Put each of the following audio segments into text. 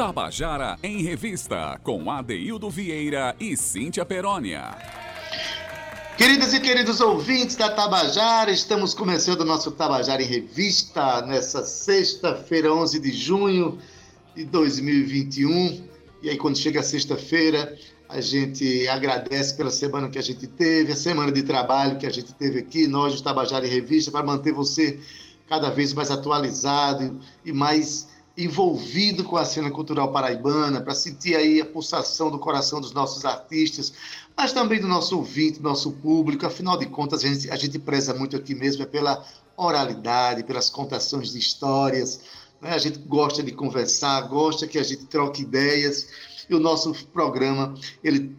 Tabajara em Revista, com Adeildo Vieira e Cíntia Perónia. Queridas e queridos ouvintes da Tabajara, estamos começando o nosso Tabajara em Revista nessa sexta-feira, 11 de junho de 2021. E aí, quando chega a sexta-feira, a gente agradece pela semana que a gente teve, a semana de trabalho que a gente teve aqui, nós, do Tabajara em Revista, para manter você cada vez mais atualizado e mais envolvido com a cena cultural paraibana, para sentir aí a pulsação do coração dos nossos artistas, mas também do nosso ouvinte, do nosso público. Afinal de contas, a gente, a gente preza muito aqui mesmo é pela oralidade, pelas contações de histórias. Né? A gente gosta de conversar, gosta que a gente troque ideias. E o nosso programa, ele,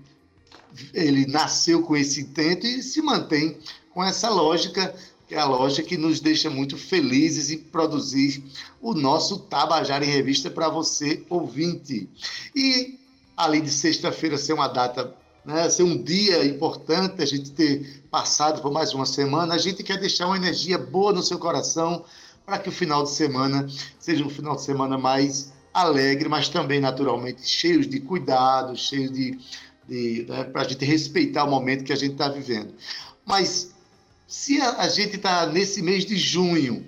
ele nasceu com esse intento e se mantém com essa lógica que é a loja que nos deixa muito felizes em produzir o nosso Tabajara em Revista para você, ouvinte. E, além de sexta-feira ser uma data, né, ser um dia importante, a gente ter passado por mais uma semana, a gente quer deixar uma energia boa no seu coração para que o final de semana seja um final de semana mais alegre, mas também, naturalmente, cheio de cuidado, cheio de, de né, para a gente respeitar o momento que a gente está vivendo. Mas se a, a gente está nesse mês de junho,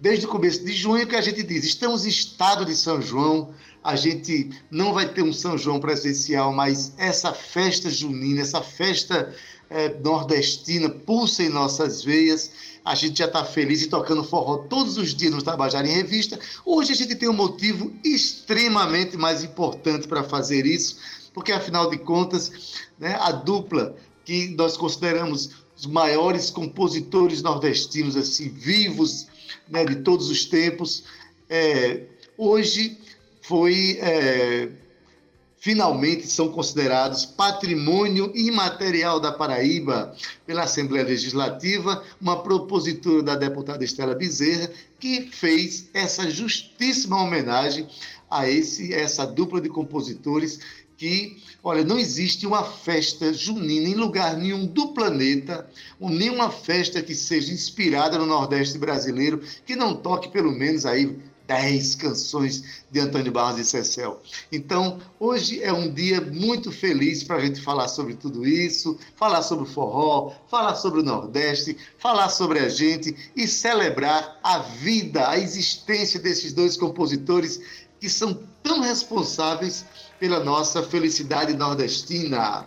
desde o começo de junho que a gente diz, estamos em estado de São João, a gente não vai ter um São João presencial, mas essa festa junina, essa festa é, nordestina pulsa em nossas veias. A gente já está feliz e tocando forró todos os dias no Tabajara em Revista. Hoje a gente tem um motivo extremamente mais importante para fazer isso, porque afinal de contas, né, a dupla que nós consideramos os maiores compositores nordestinos assim vivos né, de todos os tempos. É, hoje foi é, finalmente são considerados patrimônio imaterial da Paraíba pela Assembleia Legislativa, uma propositura da deputada Estela Bezerra que fez essa justíssima homenagem a esse essa dupla de compositores que, olha, não existe uma festa junina em lugar nenhum do planeta, ou nenhuma festa que seja inspirada no Nordeste brasileiro, que não toque pelo menos aí 10 canções de Antônio Barros e Cecel. Então, hoje é um dia muito feliz para a gente falar sobre tudo isso, falar sobre o forró, falar sobre o Nordeste, falar sobre a gente e celebrar a vida, a existência desses dois compositores que são tão responsáveis pela nossa felicidade nordestina.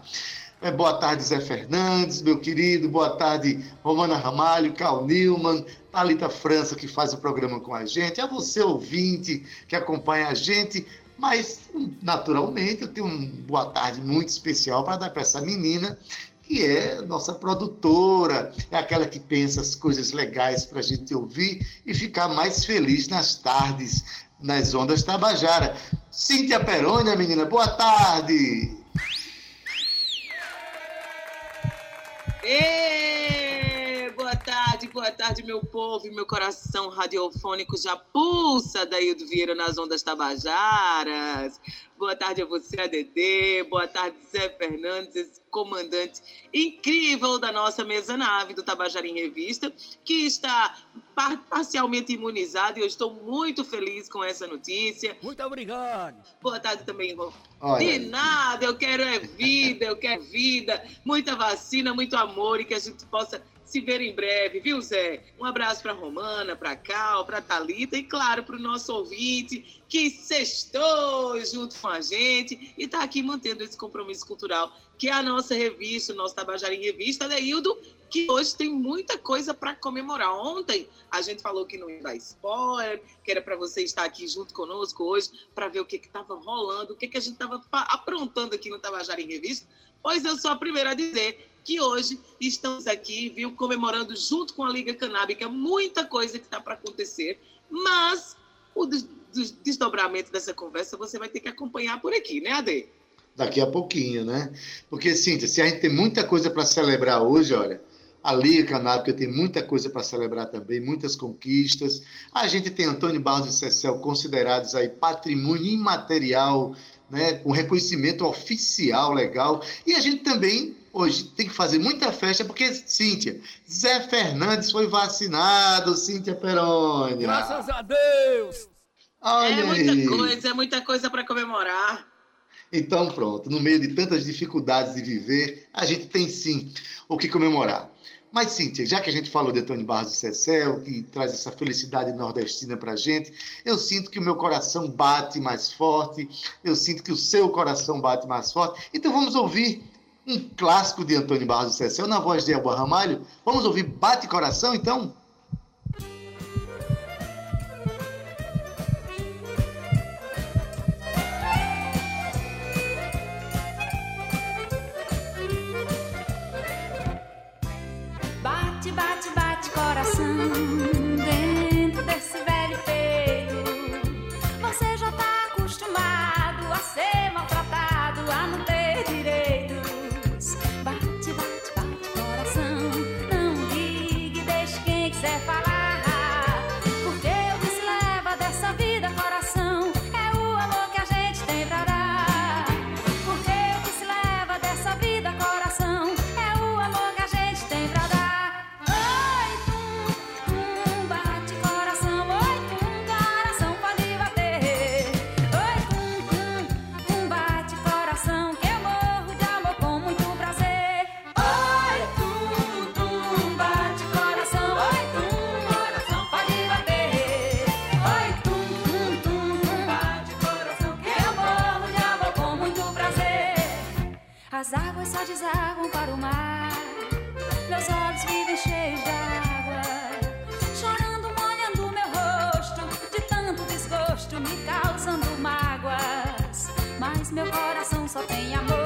É, boa tarde, Zé Fernandes, meu querido. Boa tarde, Romana Ramalho, Cal Newman, Thalita França, que faz o programa com a gente. A você, ouvinte, que acompanha a gente. Mas, naturalmente, eu tenho uma boa tarde muito especial para dar para essa menina, que é nossa produtora, é aquela que pensa as coisas legais para a gente ouvir e ficar mais feliz nas tardes nas ondas Tabajara. Cíntia Perônia, menina, boa tarde. Tarde, boa tarde, meu povo e meu coração radiofônico já pulsa daí do Vieira nas ondas Tabajaras. Boa tarde a você, ADD. Boa tarde, Zé Fernandes, esse comandante incrível da nossa mesa nave do Tabajara em Revista, que está parcialmente imunizado e eu estou muito feliz com essa notícia. Muito obrigado. Boa tarde também, irmão. De nada, eu quero é vida, eu quero vida, muita vacina, muito amor e que a gente possa se ver em breve, viu, Zé? Um abraço para Romana, para Cal, para Talita e claro para o nosso ouvinte que sextou junto com a gente e está aqui mantendo esse compromisso cultural que é a noxa revista, o nosso Tabajara em Revista, Deildo, que hoje tem muita coisa para comemorar. Ontem a gente falou que não ia dar spoiler, que era para você estar aqui junto conosco hoje para ver o que estava rolando, o que, que a gente estava aprontando aqui no Tabajara em Revista. Pois eu sou a primeira a dizer que hoje estamos aqui, viu, comemorando junto com a Liga Canábica muita coisa que está para acontecer, mas o desdobramento dessa conversa você vai ter que acompanhar por aqui, né, Ade? Daqui a pouquinho, né? Porque, Cíntia, se a gente tem muita coisa para celebrar hoje, olha, a Liga Canábica tem muita coisa para celebrar também, muitas conquistas. A gente tem Antônio Barros e Cecel considerados aí patrimônio imaterial, né, com reconhecimento oficial legal. E a gente também hoje tem que fazer muita festa, porque, Cíntia, Zé Fernandes foi vacinado, Cíntia Perônia. Graças a Deus! Olha é muita aí. coisa, é muita coisa para comemorar. Então, pronto, no meio de tantas dificuldades de viver, a gente tem sim o que comemorar. Mas, Cíntia, já que a gente falou de Antônio Barros de Cecel, que traz essa felicidade nordestina para a gente, eu sinto que o meu coração bate mais forte, eu sinto que o seu coração bate mais forte. Então, vamos ouvir um clássico de Antônio Barros Cecel na voz de Elba Ramalho. Vamos ouvir Bate Coração, então? meu coração só tem amor.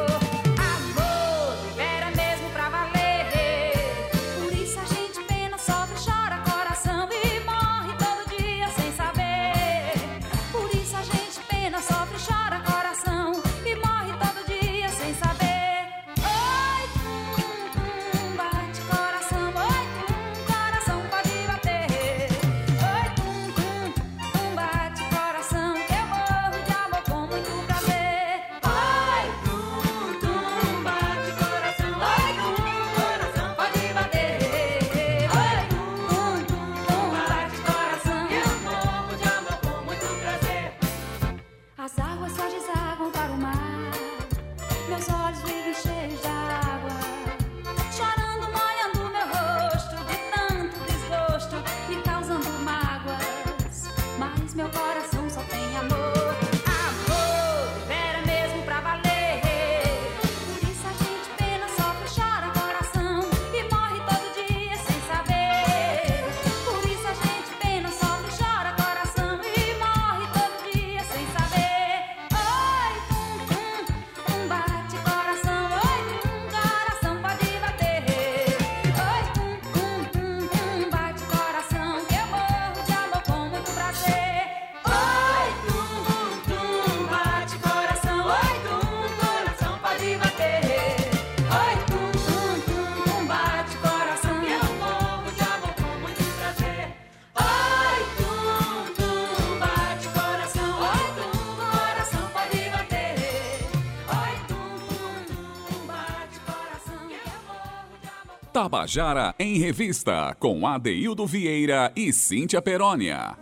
Tabajara em Revista, com Adeildo Vieira e Cíntia Perónia.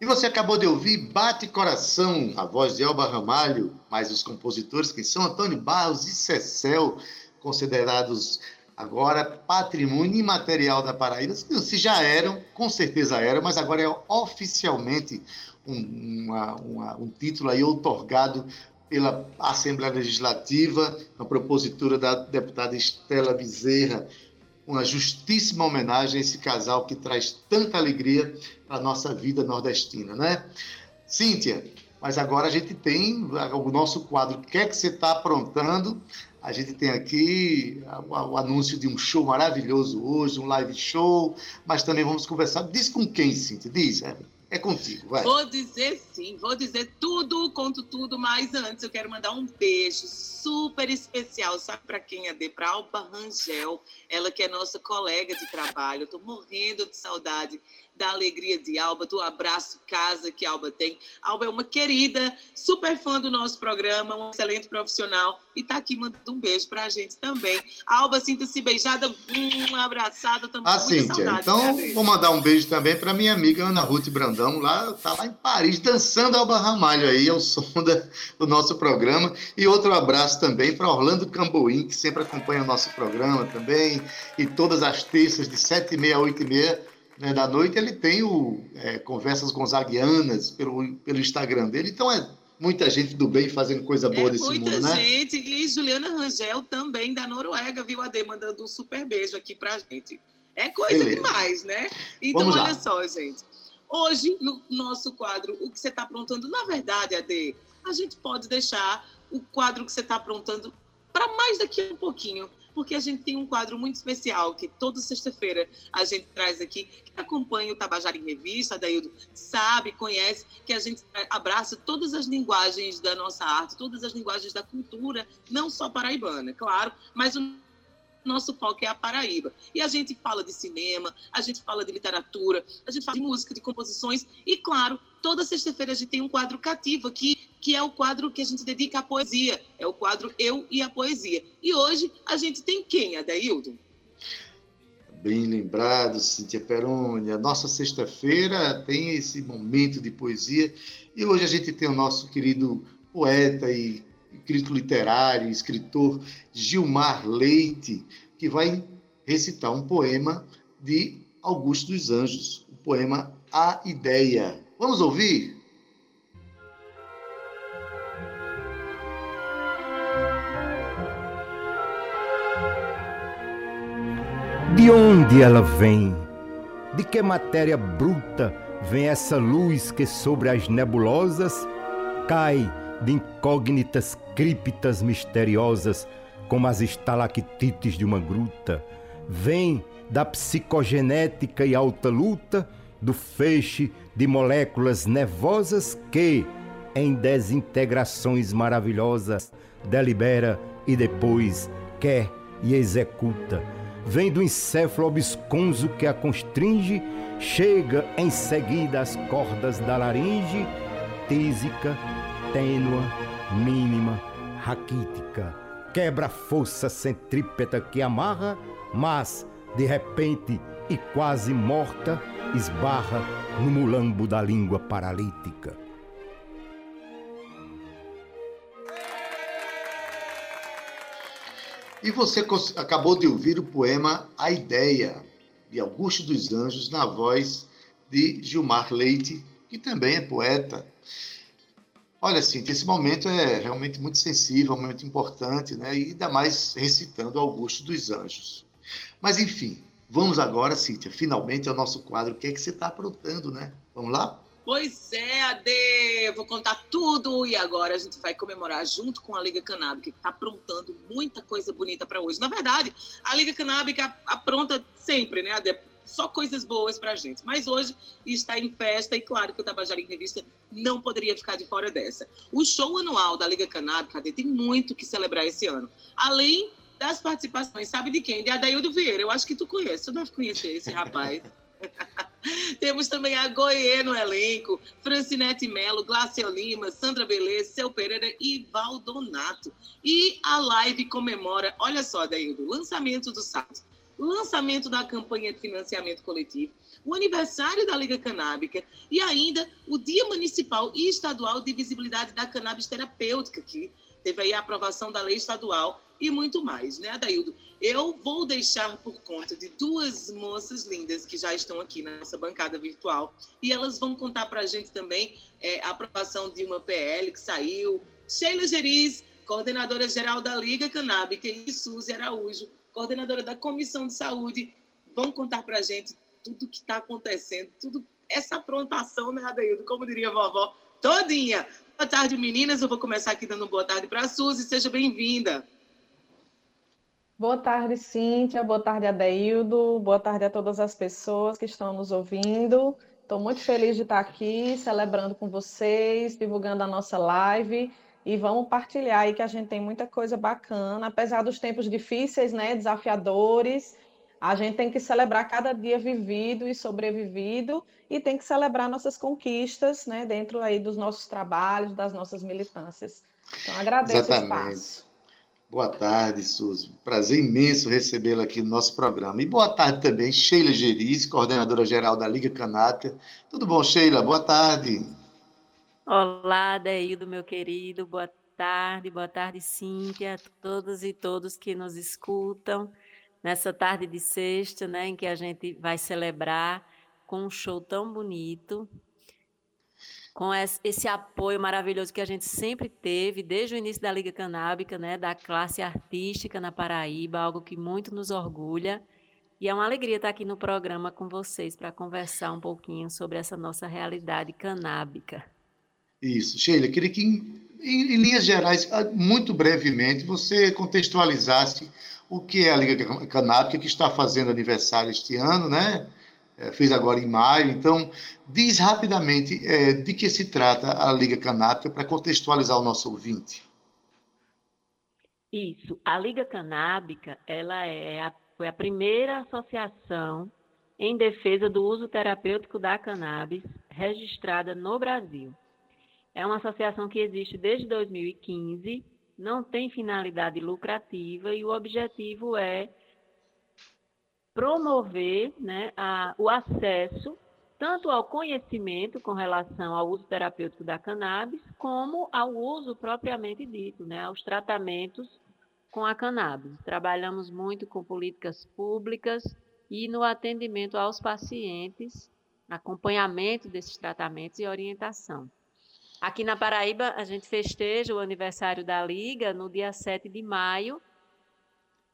E você acabou de ouvir Bate Coração, a voz de Elba Ramalho, mais os compositores que são Antônio Barros e Cecel, considerados agora patrimônio imaterial da Paraíba. Se já eram, com certeza eram, mas agora é oficialmente um, uma, uma, um título aí otorgado pela Assembleia Legislativa, a propositura da deputada Estela Bezerra, uma justíssima homenagem a esse casal que traz tanta alegria para a nossa vida nordestina, né? Cíntia, mas agora a gente tem o nosso quadro O que é que você está aprontando? A gente tem aqui o, anúncio de um show maravilhoso hoje, um live show, mas também vamos conversar. Diz com quem, Cíntia? Diz, é. É contigo, vai. Vou dizer sim, vou dizer tudo, conto tudo, mas antes eu quero mandar um beijo super especial, sabe para quem é de para Alba Rangel, ela que é nossa colega de trabalho. Eu tô morrendo de saudade da alegria de Alba, do abraço casa que Alba tem. Alba é uma querida, super fã do nosso programa, um excelente profissional e está aqui mandando um beijo para a gente também. Alba, sinta-se beijada, um abraçada também. Ah, Cíntia, então vou mandar um beijo também para minha amiga Ana Ruth Brandão, lá, tá lá em Paris, dançando Alba Ramalho aí, ao som da, do nosso programa. E outro abraço também para Orlando Camboim, que sempre acompanha o nosso programa também, e todas as terças de 7h30 a 8h30 né, da noite, ele tem o é, Conversas Gonzaguianas pelo, pelo Instagram dele. Então é muita gente do bem fazendo coisa boa é, desse mundo, né? Muita gente. E Juliana Rangel também, da Noruega, viu, Ade, mandando um super beijo aqui pra gente. É coisa Beleza. demais, né? Então, Vamos olha lá. só, gente. Hoje, no nosso quadro, o que você está aprontando, na verdade, Ade, a gente pode deixar o quadro que você está aprontando para mais daqui a um pouquinho porque a gente tem um quadro muito especial que toda sexta-feira a gente traz aqui, que acompanha o Tabajara em Revista, Daildo sabe, conhece, que a gente abraça todas as linguagens da nossa arte, todas as linguagens da cultura, não só paraibana, claro, mas o nosso foco é a Paraíba. E a gente fala de cinema, a gente fala de literatura, a gente fala de música, de composições, e claro, toda sexta-feira a gente tem um quadro cativo aqui, que é o quadro que a gente dedica à poesia. É o quadro Eu e a Poesia. E hoje a gente tem quem, Adaildo? Bem lembrado, Cíntia Peroni. A nossa sexta-feira tem esse momento de poesia. E hoje a gente tem o nosso querido poeta e crítico literário, escritor Gilmar Leite, que vai recitar um poema de Augusto dos Anjos, o poema A Ideia. Vamos ouvir? De onde ela vem? De que matéria bruta vem essa luz que sobre as nebulosas cai de incógnitas criptas misteriosas como as estalactites de uma gruta? Vem da psicogenética e alta luta do feixe de moléculas nervosas que, em desintegrações maravilhosas, delibera e depois quer e executa vem do encéfalo obsconso que a constringe, chega em seguida às cordas da laringe, tísica, tênua, mínima, raquítica. Quebra a força centrípeta que amarra, mas, de repente e quase morta, esbarra no mulambo da língua paralítica. E você acabou de ouvir o poema A Ideia, de Augusto dos Anjos, na voz de Gilmar Leite, que também é poeta. Olha, Cíntia, esse momento é realmente muito sensível, um momento importante, né? e ainda mais recitando Augusto dos Anjos. Mas, enfim, vamos agora, Cíntia, finalmente ao nosso quadro. O que é que você está aprontando, né? Vamos lá? Pois é, Ade, vou contar tudo e agora a gente vai comemorar junto com a Liga Canábica, que está aprontando muita coisa bonita para hoje. Na verdade, a Liga Canábica apronta sempre, né, Ade? Só coisas boas para a gente. Mas hoje está em festa e claro que o Tabajara em Revista não poderia ficar de fora dessa. O show anual da Liga Canábica, Ade, tem muito que celebrar esse ano. Além das participações, sabe de quem? De Adaildo Vieira. Eu acho que tu conhece, tu deve conhecer esse rapaz. Temos também a Goiê no elenco, Francinete Melo, Glácia Lima, Sandra Beleza, Seu Pereira e Valdonato. E a live comemora, olha só, Daildo, lançamento do site, lançamento da campanha de financiamento coletivo, o aniversário da Liga Canábica e ainda o Dia Municipal e Estadual de Visibilidade da Cannabis Terapêutica, que teve aí a aprovação da lei estadual e muito mais, né, Adaildo? Eu vou deixar por conta de duas moças lindas que já estão aqui na nossa bancada virtual e elas vão contar para a gente também é, a aprovação de uma PL que saiu. Sheila Geriz, coordenadora geral da Liga Canábica, e Suzy Araújo, coordenadora da Comissão de Saúde, vão contar para a gente tudo que está acontecendo, tudo essa aprontação, né, Adaildo? Como diria a vovó, todinha. Boa tarde, meninas. Eu vou começar aqui dando boa tarde para a Suzy. Seja bem-vinda. Boa tarde, Cíntia. Boa tarde, Adeildo. Boa tarde a todas as pessoas que estão nos ouvindo. Estou muito feliz de estar aqui celebrando com vocês, divulgando a nossa live e vamos partilhar aí que a gente tem muita coisa bacana, apesar dos tempos difíceis, né, desafiadores. A gente tem que celebrar cada dia vivido e sobrevivido e tem que celebrar nossas conquistas, né, dentro aí dos nossos trabalhos, das nossas militâncias. Então, agradeço Exatamente. o espaço. Boa tarde, Suzy. Prazer imenso recebê-la aqui no nosso programa. E boa tarde também, Sheila Geriz, coordenadora geral da Liga Canábica. Tudo bom, Sheila? Boa tarde. Olá, Deildo, meu querido. Boa tarde, boa tarde, Cíntia, a todos e todos que nos escutam nessa tarde de sexta, né, em que a gente vai celebrar com um show tão bonito, com esse apoio maravilhoso que a gente sempre teve desde o início da Liga Canábica, né, da classe artística na Paraíba, algo que muito nos orgulha. E é uma alegria estar aqui no programa com vocês para conversar um pouquinho sobre essa nossa realidade canábica. Isso. Sheila, queria que, em, em, linhas gerais, ah, muito brevemente, você contextualizasse o que é a Liga Canábica, que está fazendo aniversário este ano, né? É, fez agora em maio. Então, diz rapidamente é, de que se trata a Liga Canábica para contextualizar o nosso ouvinte. Isso. A Liga Canábica ela é a, foi a primeira associação em defesa do uso terapêutico da cannabis registrada no Brasil. É uma associação que existe desde 2015, não tem finalidade lucrativa e o objetivo é promover né, a, o acesso tanto ao conhecimento com relação ao uso terapêutico da cannabis, como ao uso propriamente dito, né, aos tratamentos com a cannabis. Trabalhamos muito com políticas públicas e no atendimento aos pacientes, acompanhamento desses tratamentos e orientação. Aqui na Paraíba, a gente festeja o aniversário da Liga no dia 7 de maio,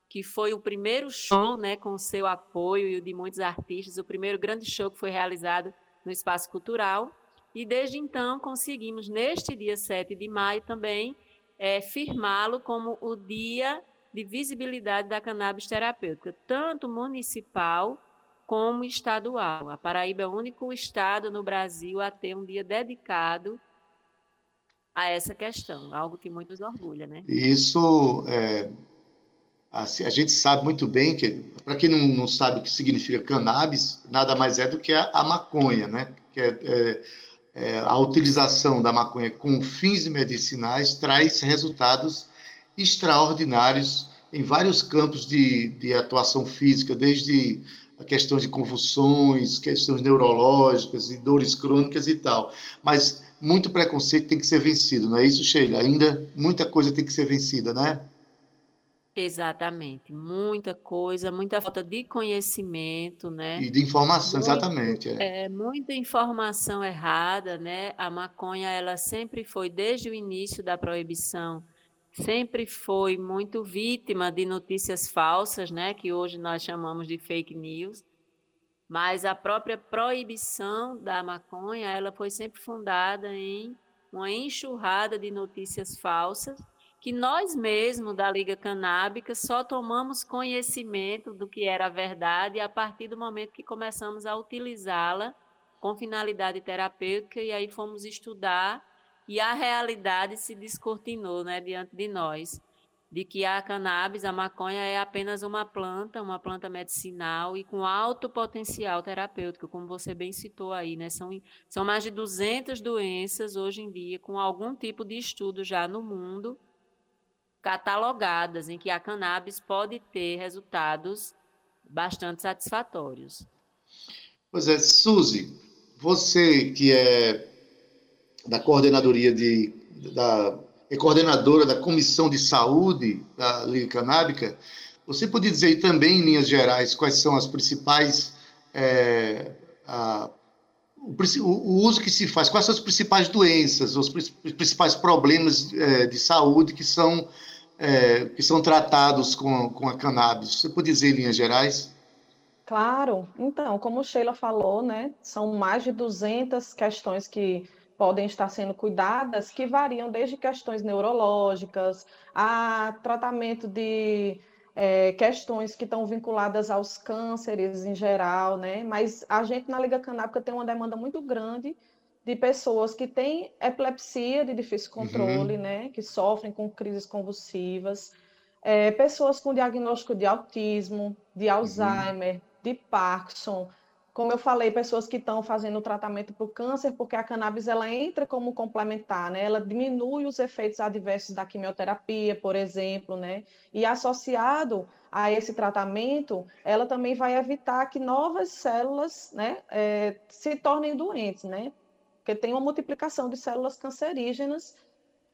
que foi o primeiro show, né, com seu apoio e o de muitos artistas, o primeiro grande show que foi realizado no espaço cultural. E desde então conseguimos, neste dia 7 de maio também, é, firmá-lo como o dia de visibilidade da cannabis terapêutica, tanto municipal como estadual. A Paraíba é o único estado no Brasil a ter um dia dedicado a essa questão, algo que muito nos orgulha, né? Isso, é, a, a, gente sabe muito bem que, para quem não, não, sabe o que significa cannabis, nada mais é do que a, a maconha, né? Que é, é, é, a utilização da maconha com fins medicinais traz resultados extraordinários em vários campos de, de atuação física, desde a questão de convulsões, questões neurológicas e dores crônicas e tal. Mas muito preconceito tem que ser vencido, não é isso, Sheila? Ainda muita coisa tem que ser vencida, né? Exatamente, muita coisa, muita falta de conhecimento, né? E de informação, Muito, exatamente. É. é. muita informação errada, né? A maconha, ela sempre foi, desde o início da proibição, sempre foi muito vítima de notícias falsas, né? Que hoje nós chamamos de fake news. Mas a própria proibição da maconha, ela foi sempre fundada em uma enxurrada de notícias falsas que nós mesmos da Liga Canábica só tomamos conhecimento do que era a verdade a partir do momento que começamos a utilizá-la com finalidade terapêutica e aí fomos estudar e a realidade se descortinou né, diante de nós de que a cannabis, a maconha, é apenas uma planta, uma planta medicinal e com alto potencial terapêutico, como você bem citou aí, né? São, são mais de 200 doenças hoje em dia, com algum tipo de estudo já no mundo, catalogadas, em que a cannabis pode ter resultados bastante satisfatórios. Pois é, Suzy, você que é da coordenadoria de, da é coordenadora da Comissão de Saúde da Liga Canábica. Você podia dizer também, em linhas gerais, quais são as principais. É, a, o, o, uso que se faz, quais são as principais doenças, os principais problemas é, de saúde que são, é, que são tratados com, com a cannabis? Você pode dizer em linhas gerais? Claro. Então, como Sheila falou, né, são mais de 200 questões que podem estar sendo cuidadas, que variam desde questões neurológicas a tratamento de é, questões que estão vinculadas aos cânceres em geral, né? Mas a gente na Liga Canábica tem uma demanda muito grande de pessoas que têm epilepsia de difícil controle, uhum. né? Que sofrem com crises convulsivas. é, pessoas com diagnóstico de autismo, de uhum. Alzheimer, uhum. de Parkinson, como eu falei, pessoas que estão fazendo tratamento para o câncer, porque a cannabis ela entra como complementar, né? Ela diminui os efeitos adversos da quimioterapia, por exemplo, né? E associado a esse tratamento, ela também vai evitar que novas células, né, é, se tornem doentes, né? Porque tem uma multiplicação de células cancerígenas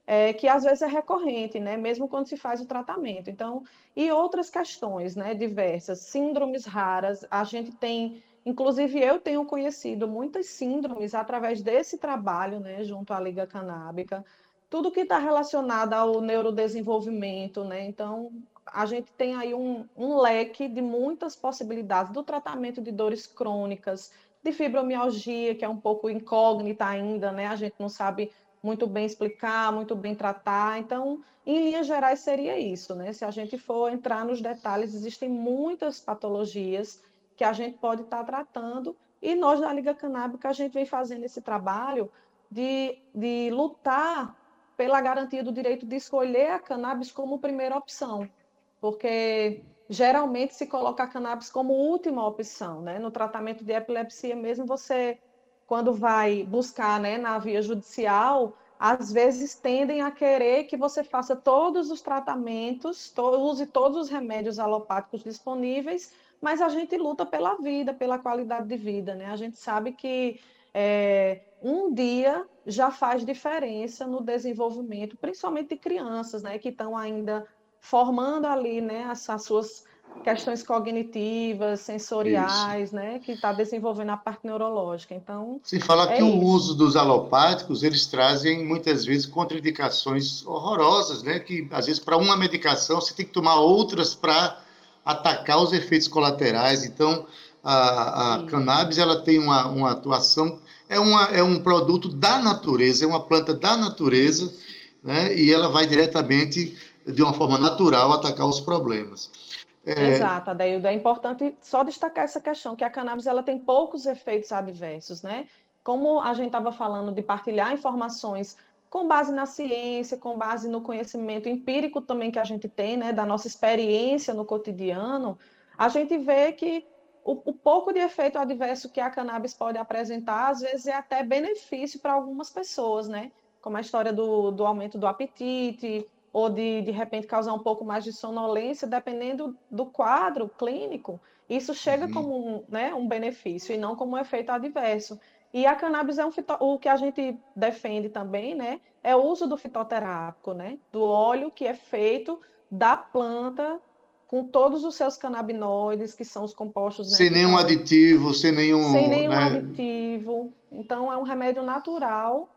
é, que às vezes é recorrente, né? Mesmo quando se faz o tratamento. Então, e outras questões, né? Diversas, síndromes raras, a gente tem Inclusive, eu tenho conhecido muitas síndromes através desse trabalho, né, junto à Liga Canábica, tudo que está relacionado ao neurodesenvolvimento, né? Então, a gente tem aí um, um leque de muitas possibilidades do tratamento de dores crônicas, de fibromialgia, que é um pouco incógnita ainda, né? A gente não sabe muito bem explicar, muito bem tratar. Então, em linhas gerais, seria isso, né? Se a gente for entrar nos detalhes, existem muitas patologias que a gente pode estar tratando. E nós, da Liga Canábica, a gente vem fazendo esse trabalho de, de lutar pela garantia do direito de escolher a cannabis como primeira opção, porque geralmente se coloca a cannabis como última opção, né? No tratamento de epilepsia mesmo, você, quando vai buscar né, na via judicial, às vezes tendem a querer que você faça todos os tratamentos, to use todos os remédios alopáticos disponíveis, mas a gente luta pela vida, pela qualidade de vida, né? A gente sabe que é, um dia já faz diferença no desenvolvimento, principalmente de crianças, né? Que estão ainda formando ali, né? As, as suas questões cognitivas, sensoriais, isso. né? Que está desenvolvendo a parte neurológica. Então, se fala é que isso. o uso dos alopáticos eles trazem muitas vezes contraindicações horrorosas, né? Que às vezes para uma medicação você tem que tomar outras para atacar os efeitos colaterais. Então, a, a cannabis ela tem uma, uma atuação, é, uma, é um produto da natureza, é uma planta da natureza, né? e ela vai diretamente, de uma forma natural, atacar os problemas. É... Exato, Adeildo. É importante só destacar essa questão, que a cannabis ela tem poucos efeitos adversos, né? Como a gente estava falando de partilhar informações com base na ciência, com base no conhecimento empírico também que a gente tem, né, da nossa experiência no cotidiano, a gente vê que o, o, pouco de efeito adverso que a cannabis pode apresentar, às vezes é até benefício para algumas pessoas, né? Como a história do, do aumento do apetite, ou de, de repente, causar um pouco mais de sonolência, dependendo do quadro clínico, isso chega uhum. como um, né, um benefício e não como um efeito adverso. E a cannabis é um fito... o que a gente defende também, né? É o uso do fitoterápico, né? Do óleo que é feito da planta com todos os seus canabinoides, que são os compostos. Né, sem nenhum aditivo, sem nenhum. Sem nenhum né? aditivo. Então, é um remédio natural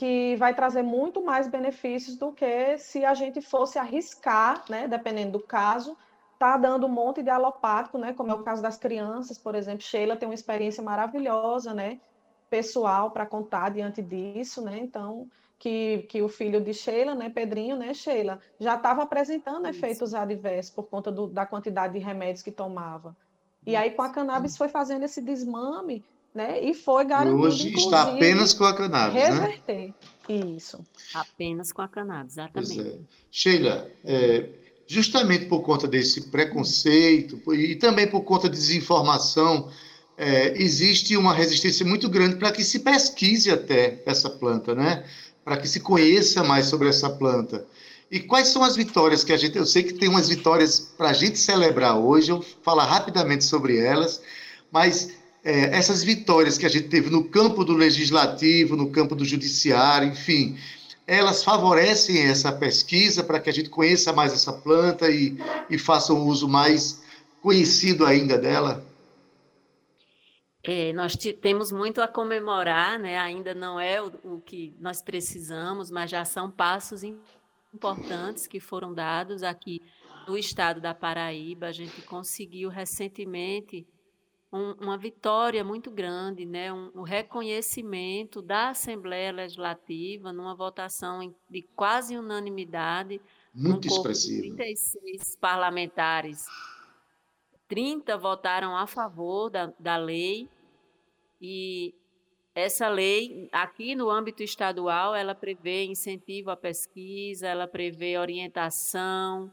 que vai trazer muito mais benefícios do que se a gente fosse arriscar, né? Dependendo do caso, tá dando um monte de alopático, né? Como é o caso das crianças, por exemplo. Sheila tem uma experiência maravilhosa, né? pessoal para contar diante disso, né? Então, que, que o filho de Sheila, né, Pedrinho, né, Sheila, já estava apresentando Isso. efeitos adversos por conta do, da quantidade de remédios que tomava. E aí, com a cannabis, foi fazendo esse desmame, né? E foi garantido. hoje está apenas com a cannabis, né? reverter. né? Isso. Apenas com a cannabis, exatamente. É. Sheila, é, justamente por conta desse preconceito e também por conta de desinformação é, existe uma resistência muito grande para que se pesquise até essa planta, né? Para que se conheça mais sobre essa planta. E quais são as vitórias que a gente. Eu sei que tem umas vitórias para a gente celebrar hoje, eu vou falar rapidamente sobre elas, mas é, essas vitórias que a gente teve no campo do legislativo, no campo do judiciário, enfim, elas favorecem essa pesquisa para que a gente conheça mais essa planta e, e faça um uso mais conhecido ainda dela? É, nós temos muito a comemorar, né? ainda não é o, o, que nós precisamos, mas já são passos importantes que foram dados aqui no estado da Paraíba. A gente conseguiu recentemente um, uma vitória muito grande, né? um, um, reconhecimento da Assembleia Legislativa numa votação de quase unanimidade. Muito expressivo. 36 parlamentares 30 votaram a favor da, da lei e essa lei, aqui no âmbito estadual, ela prevê incentivo à pesquisa, ela prevê orientação,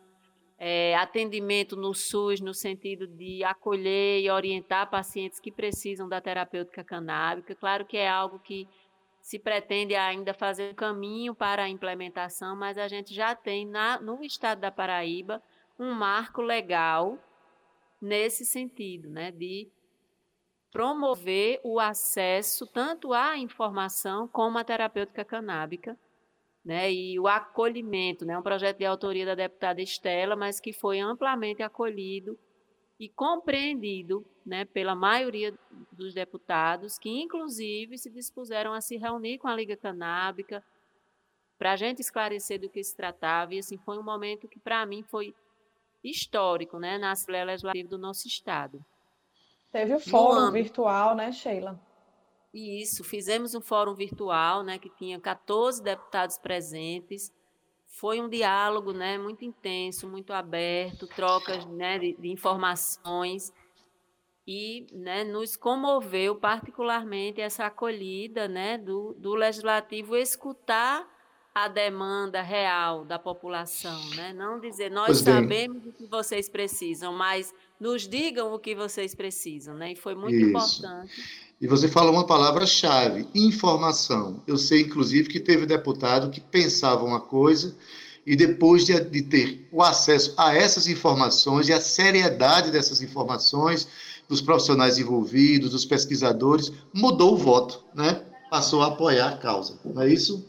é, atendimento no SUS, no sentido de acolher e orientar pacientes que precisam da terapêutica canábica. Claro que é algo que se pretende ainda fazer um caminho para a implementação, mas a gente já tem na, no estado da Paraíba um marco legal nesse sentido, né, de promover o acesso tanto à informação como à terapêutica canábica, né, e o acolhimento, né, um projeto de autoria da deputada Estela, mas que foi amplamente acolhido e compreendido né, pela maioria dos deputados, que inclusive se dispuseram a se reunir com a Liga Canábica para a gente esclarecer do que se tratava. E assim, foi um momento que, para mim, foi histórico né, na Assembleia Legislativa do nosso Estado. Teve o fórum virtual, né, Sheila? Isso, fizemos um fórum virtual, né, que tinha 14 deputados presentes, foi um diálogo né, muito intenso, muito aberto, trocas né, de, de informações e né, nos comoveu particularmente essa acolhida né, do, do legislativo escutar a demanda real da população, né? não dizer nós sabemos o que vocês precisam, mas nos digam o que vocês precisam, né? E foi muito Isso. importante. E você falou uma palavra-chave: informação. Eu sei, inclusive, que teve deputado que pensava uma coisa e depois de, de, ter o acesso a essas informações e a seriedade dessas informações, dos profissionais envolvidos, dos pesquisadores, mudou o voto, né? Passou a apoiar a causa. Não é isso?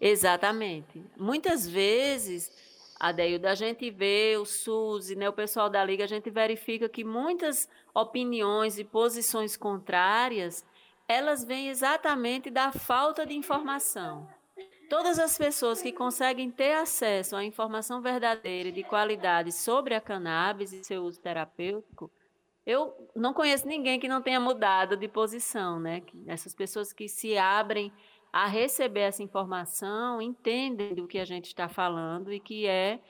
Exatamente. Muitas vezes, Adeildo, a gente vê o SUS né, o pessoal da Liga, a gente verifica que muitas opiniões e posições contrárias, elas vêm exatamente da falta de informação. Todas as pessoas que conseguem ter acesso à informação verdadeira e de qualidade sobre a cannabis e seu uso terapêutico, eu não conheço ninguém que não tenha mudado de posição, né? Essas pessoas que se abrem a receber essa informação entendem do que a gente está falando e que é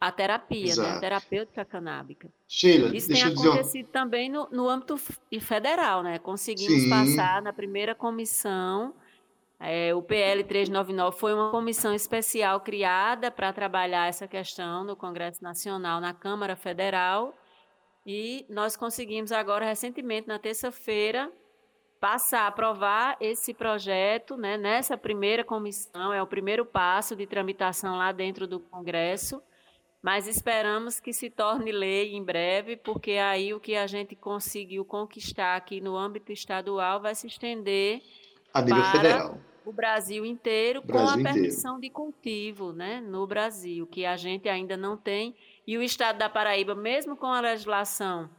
a terapia, né? a terapêutica canábica. Sheila, Isso tem acontecido também no, no âmbito federal, né? Conseguimos Sim. passar na primeira comissão. É, o PL 399 foi uma comissão especial criada para trabalhar essa questão no Congresso Nacional, na Câmara Federal. E nós conseguimos agora, recentemente, na terça-feira, passar a aprovar esse projeto né, nessa primeira comissão, é o primeiro passo de tramitação lá dentro do Congresso mas esperamos que se torne lei em breve, porque aí o que a gente conseguiu conquistar aqui no âmbito estadual vai se estender a nível para federal. o Brasil inteiro Brasil com a permissão inteiro. de cultivo, né, no Brasil, que a gente ainda não tem e o estado da Paraíba, mesmo com a legislação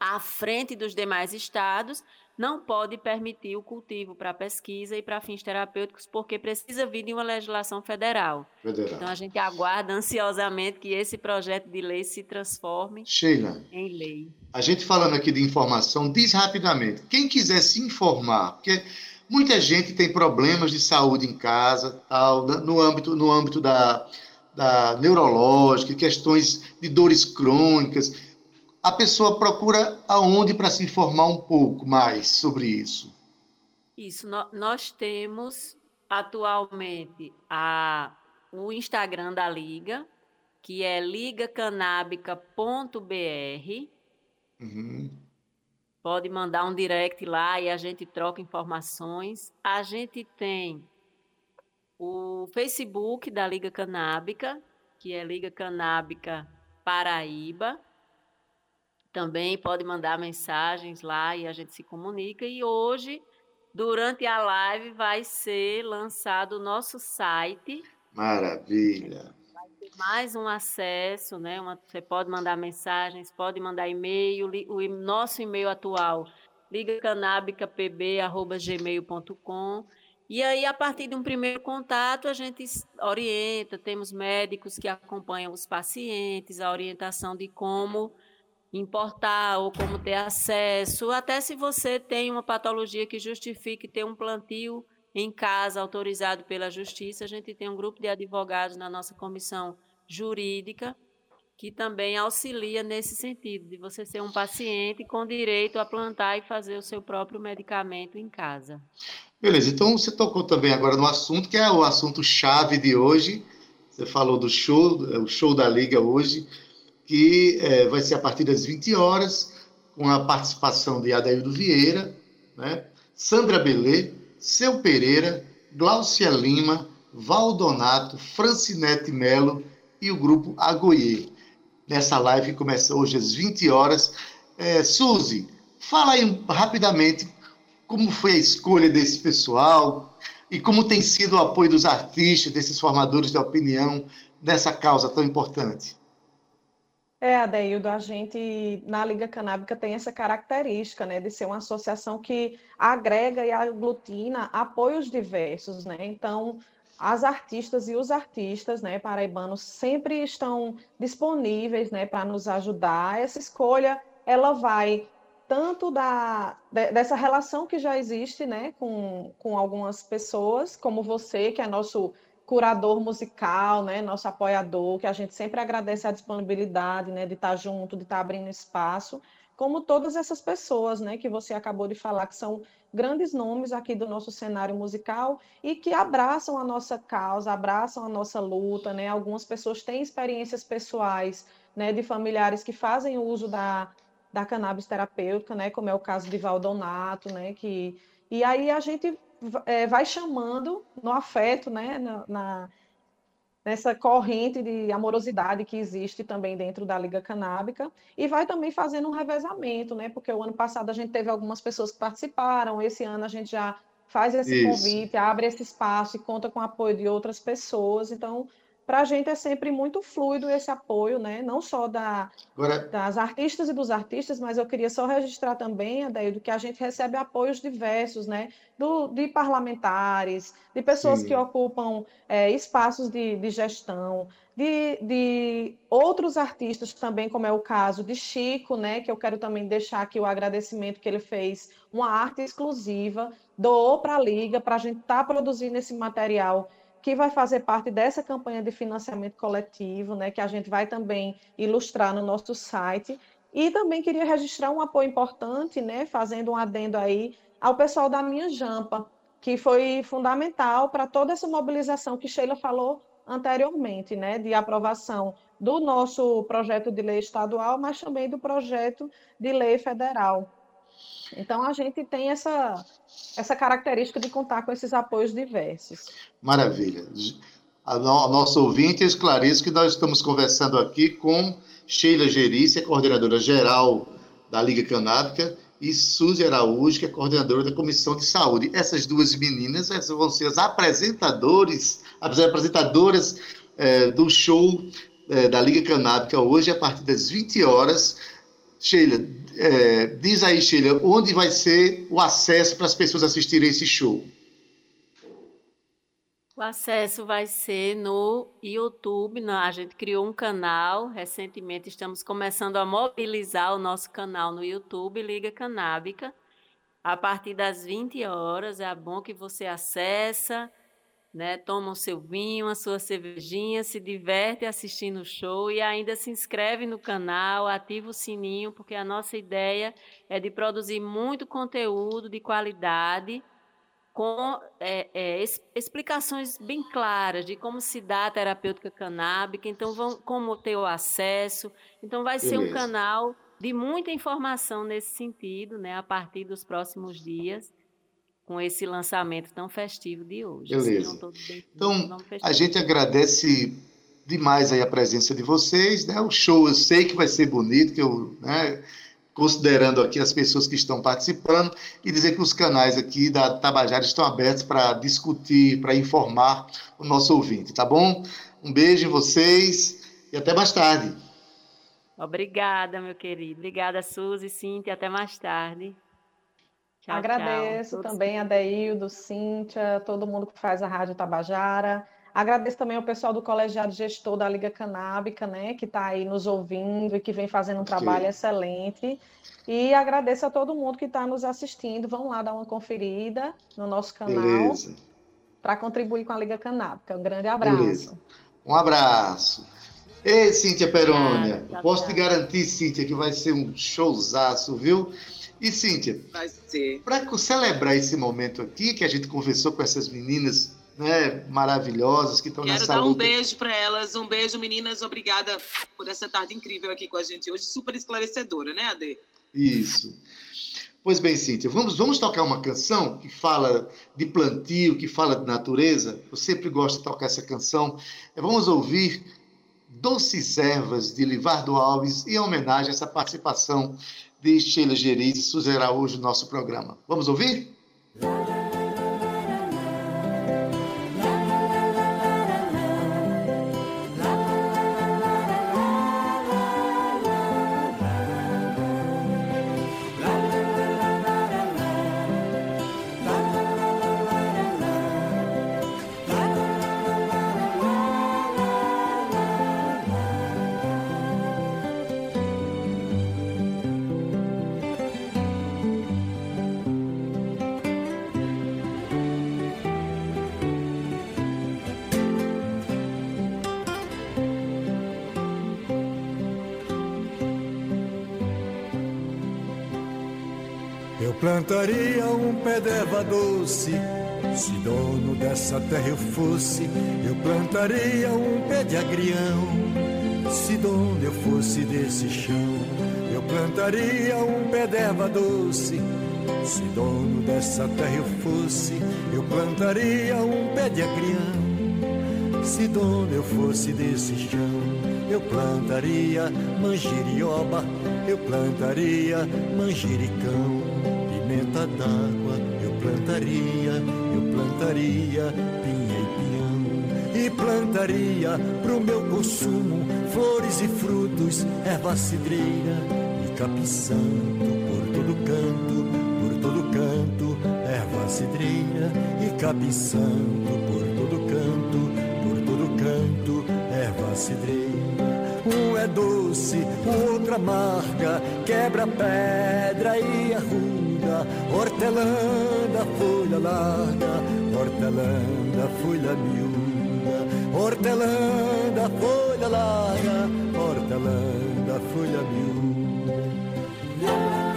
à frente dos demais estados, não pode permitir o cultivo para pesquisa e para fins terapêuticos, porque precisa vir de uma legislação federal. federal. Então, a gente aguarda ansiosamente que esse projeto de lei se transforme Sheila, em lei. A gente falando aqui de informação, diz rapidamente, quem quiser se informar, porque muita gente tem problemas de saúde em casa, tal, no âmbito, no âmbito da, da neurológica, questões de dores crônicas, a pessoa procura aonde para se informar um pouco mais sobre isso? Isso, nós temos atualmente a, o Instagram da Liga, que é ligacanábica.br. Uhum. Pode mandar um direct lá e a gente troca informações. A gente tem o Facebook da Liga Canábica, que é Liga Canábica Paraíba também pode mandar mensagens lá e a gente se comunica. E hoje, durante a live, vai ser lançado o nosso site. Maravilha! Vai ter mais um acesso, né? Uma, você pode mandar mensagens, pode mandar e-mail, o nosso e-mail atual, ligacanabicapb.gmail.com. E aí, a partir de um primeiro contato, a gente orienta, temos médicos que acompanham os pacientes, a orientação de como importar ou como ter acesso, até se você tem uma patologia que justifique ter um plantio em casa autorizado pela justiça, a gente tem um grupo de advogados na nossa comissão jurídica que também auxilia nesse sentido, de você ser um paciente com direito a plantar e fazer o seu próprio medicamento em casa. Beleza, então você tocou também agora no assunto, que é o assunto chave de hoje, Você falou do show, o show da Liga hoje, que é, vai ser a partir das 20 horas, com a participação de Adaildo Vieira, né? Sandra Belê, Seu Pereira, Glaucia Lima, Valdonato, Francinete Melo e o grupo Agoie. Nessa live que começa hoje às 20 horas. É, Suzy, fala aí rapidamente como foi a escolha desse pessoal e como tem sido o apoio dos artistas, desses formadores de opinião nessa causa tão importante. É, Adeildo, a gente na Liga Canábica tem essa característica, né, de ser uma associação que agrega e aglutina apoios diversos, né? Então, as artistas e os artistas, né, paraibanos sempre estão disponíveis, né, para nos ajudar. Essa escolha, ela vai tanto da, dessa relação que já existe, né, com, com algumas pessoas, como você, que é nosso curador musical, né, nosso apoiador, que a gente sempre agradece a disponibilidade, né, de estar junto, de estar abrindo espaço, como todas essas pessoas, né, que você acabou de falar, que são grandes nomes aqui do nosso cenário musical e que abraçam a nossa causa, abraçam a nossa luta, né? Algumas pessoas têm experiências pessoais, né, de familiares que fazem uso da, da cannabis terapêutica, né, como é o caso de Valdonato, né, que e aí a gente é, vai chamando no afeto, né, na, na, nessa corrente de amorosidade que existe também dentro da Liga Canábica, e vai também fazendo um revezamento, né, porque o ano passado a gente teve algumas pessoas que participaram, esse ano a gente já faz esse Isso. convite, abre esse espaço e conta com o apoio de outras pessoas, então para a gente é sempre muito fluido esse apoio, né? Não só da, Agora... das artistas e dos artistas, mas eu queria só registrar também, Adeildo, que a gente recebe apoios diversos, né? Do, de parlamentares, de pessoas Sim. que ocupam é, espaços de, de gestão, de, de, outros artistas também, como é o caso de Chico, né? Que eu quero também deixar aqui o agradecimento que ele fez, uma arte exclusiva, doou para a Liga, para a gente estar tá produzindo esse material que vai fazer parte dessa campanha de financiamento coletivo, né, que a gente vai também ilustrar no nosso site. E também queria registrar um apoio importante, né, fazendo um adendo aí ao pessoal da Minha Jampa, que foi fundamental para toda essa mobilização que Sheila falou anteriormente, né, de aprovação do nosso projeto de lei estadual, mas também do projeto de lei federal. Então, a gente tem essa, essa característica de contar com esses apoios diversos. Maravilha. A, no, a nosso ouvinte, eu esclareço que nós estamos conversando aqui com Sheila Gerícia, coordenadora geral da Liga Canábica, e Suzy Araújo, que é coordenadora da Comissão de Saúde. Essas duas meninas essas vão ser as apresentadores, as apresentadoras é, do show é, da Liga Canábica hoje, a partir das 20 horas. Sheila, é, diz aí, Sheila, onde vai ser o acesso para as pessoas assistirem esse show? O acesso vai ser no YouTube. A gente criou um canal. Recentemente estamos começando a mobilizar o nosso canal no YouTube, Liga Canábica. A partir das 20 horas. É bom que você acessa, né? Toma o seu vinho, a sua cervejinha, se diverte assistindo o show e ainda se inscreve no canal, ativa o sininho, porque a nossa ideia é de produzir muito conteúdo de qualidade com é, é, explicações bem claras de como se dá a terapêutica canábica, então vão, como ter o acesso. Então vai Beleza. ser um canal de muita informação nesse sentido, né, a partir dos próximos dias, com esse lançamento tão festivo de hoje. Beleza. Bem, então, a gente agradece demais aí a presença de vocês, né? O show eu sei que vai ser bonito, que eu, né, considerando aqui as pessoas que estão participando, e dizer que os canais aqui da Tabajara estão abertos para discutir, para informar o nosso ouvinte, tá bom? Um beijo em vocês e até mais tarde. Obrigada, meu querido. Obrigada, Suzy, Cíntia. Até mais tarde. Tchau, Agradeço tchau. também a Deildo, Cíntia, todo mundo que faz a Rádio Tabajara. Agradeço também ao pessoal do colegiado gestor da Liga Canábica, né, que está aí nos ouvindo e que vem fazendo um trabalho excelente. E agradeço a todo mundo que está nos assistindo. Vão lá dar uma conferida no nosso canal para contribuir com a Liga Canábica. Um grande abraço. Beleza. Um abraço. Ei, Cíntia Perônia, ah, posso te garantir, Cíntia, que vai ser um showzaço, viu? E, Cíntia, para celebrar esse momento aqui, que a gente conversou com essas meninas né, maravilhosas que estão nessa Quero dar um beijo para elas, um beijo, meninas. Obrigada por essa tarde incrível aqui com a gente hoje, super esclarecedora, né, Ade? Isso. Pois bem, Cíntia, vamos, vamos tocar uma canção que fala de plantio, que fala de natureza. Eu sempre gosto de tocar essa canção. Vamos ouvir Doces Ervas, de Livardo Alves, em homenagem a essa participação de Sheila Geriz e Suzera hoje no nosso programa. Vamos ouvir? Música doce. Se dono dessa terra eu fosse, eu plantaria um pé de agrião. Se dono eu fosse desse chão, eu plantaria um pé d'erva doce. Se dono dessa terra eu fosse, eu plantaria um pé de agrião. Se dono eu fosse desse chão, eu plantaria manjerioba, eu plantaria manjericão pimenta d'água eu plantaria, eu plantaria pinha e pinhão. E plantaria pro meu consumo flores e frutos, erva cidreira e capim santo por todo canto, por todo canto, erva cidreira e capim santo por todo canto, por todo canto, erva cidreira. Um é doce, o outro amarga, quebra pedra e hortelã da folha larga, hortelã da folha miúda, hortelã da folha larga, hortelã da folha miúda.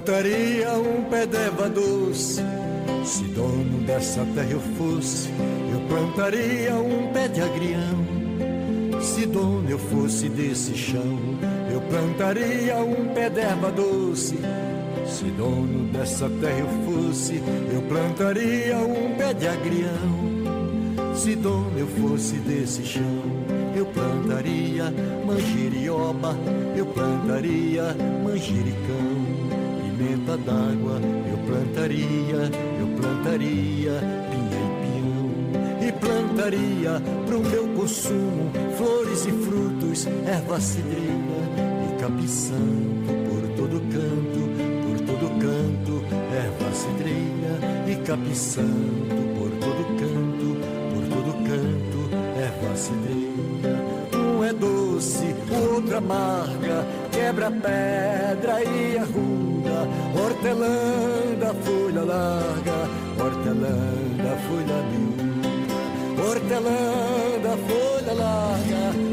Plantaria um pé d'eva doce, se dono dessa terra eu fosse, eu plantaria um pé de agrião. Se dono eu fosse desse chão, eu plantaria um pé d'erva doce. Se dono dessa terra eu fosse, eu plantaria um pé de agrião. Se dono eu fosse desse chão, eu plantaria manjerioba, eu plantaria manjericão pimenta d'água eu plantaria, eu plantaria pinha e pinhão. E plantaria pro meu consumo flores e frutos, erva cidreira e capiçanto por todo canto, por todo canto, erva cidreira e capiçanto por todo canto, por todo canto, erva cidreira. Um é doce, o outro amarga, quebra pedra e arruma hortelã da folha larga, hortelã da folha miúda, hortelã da folha larga,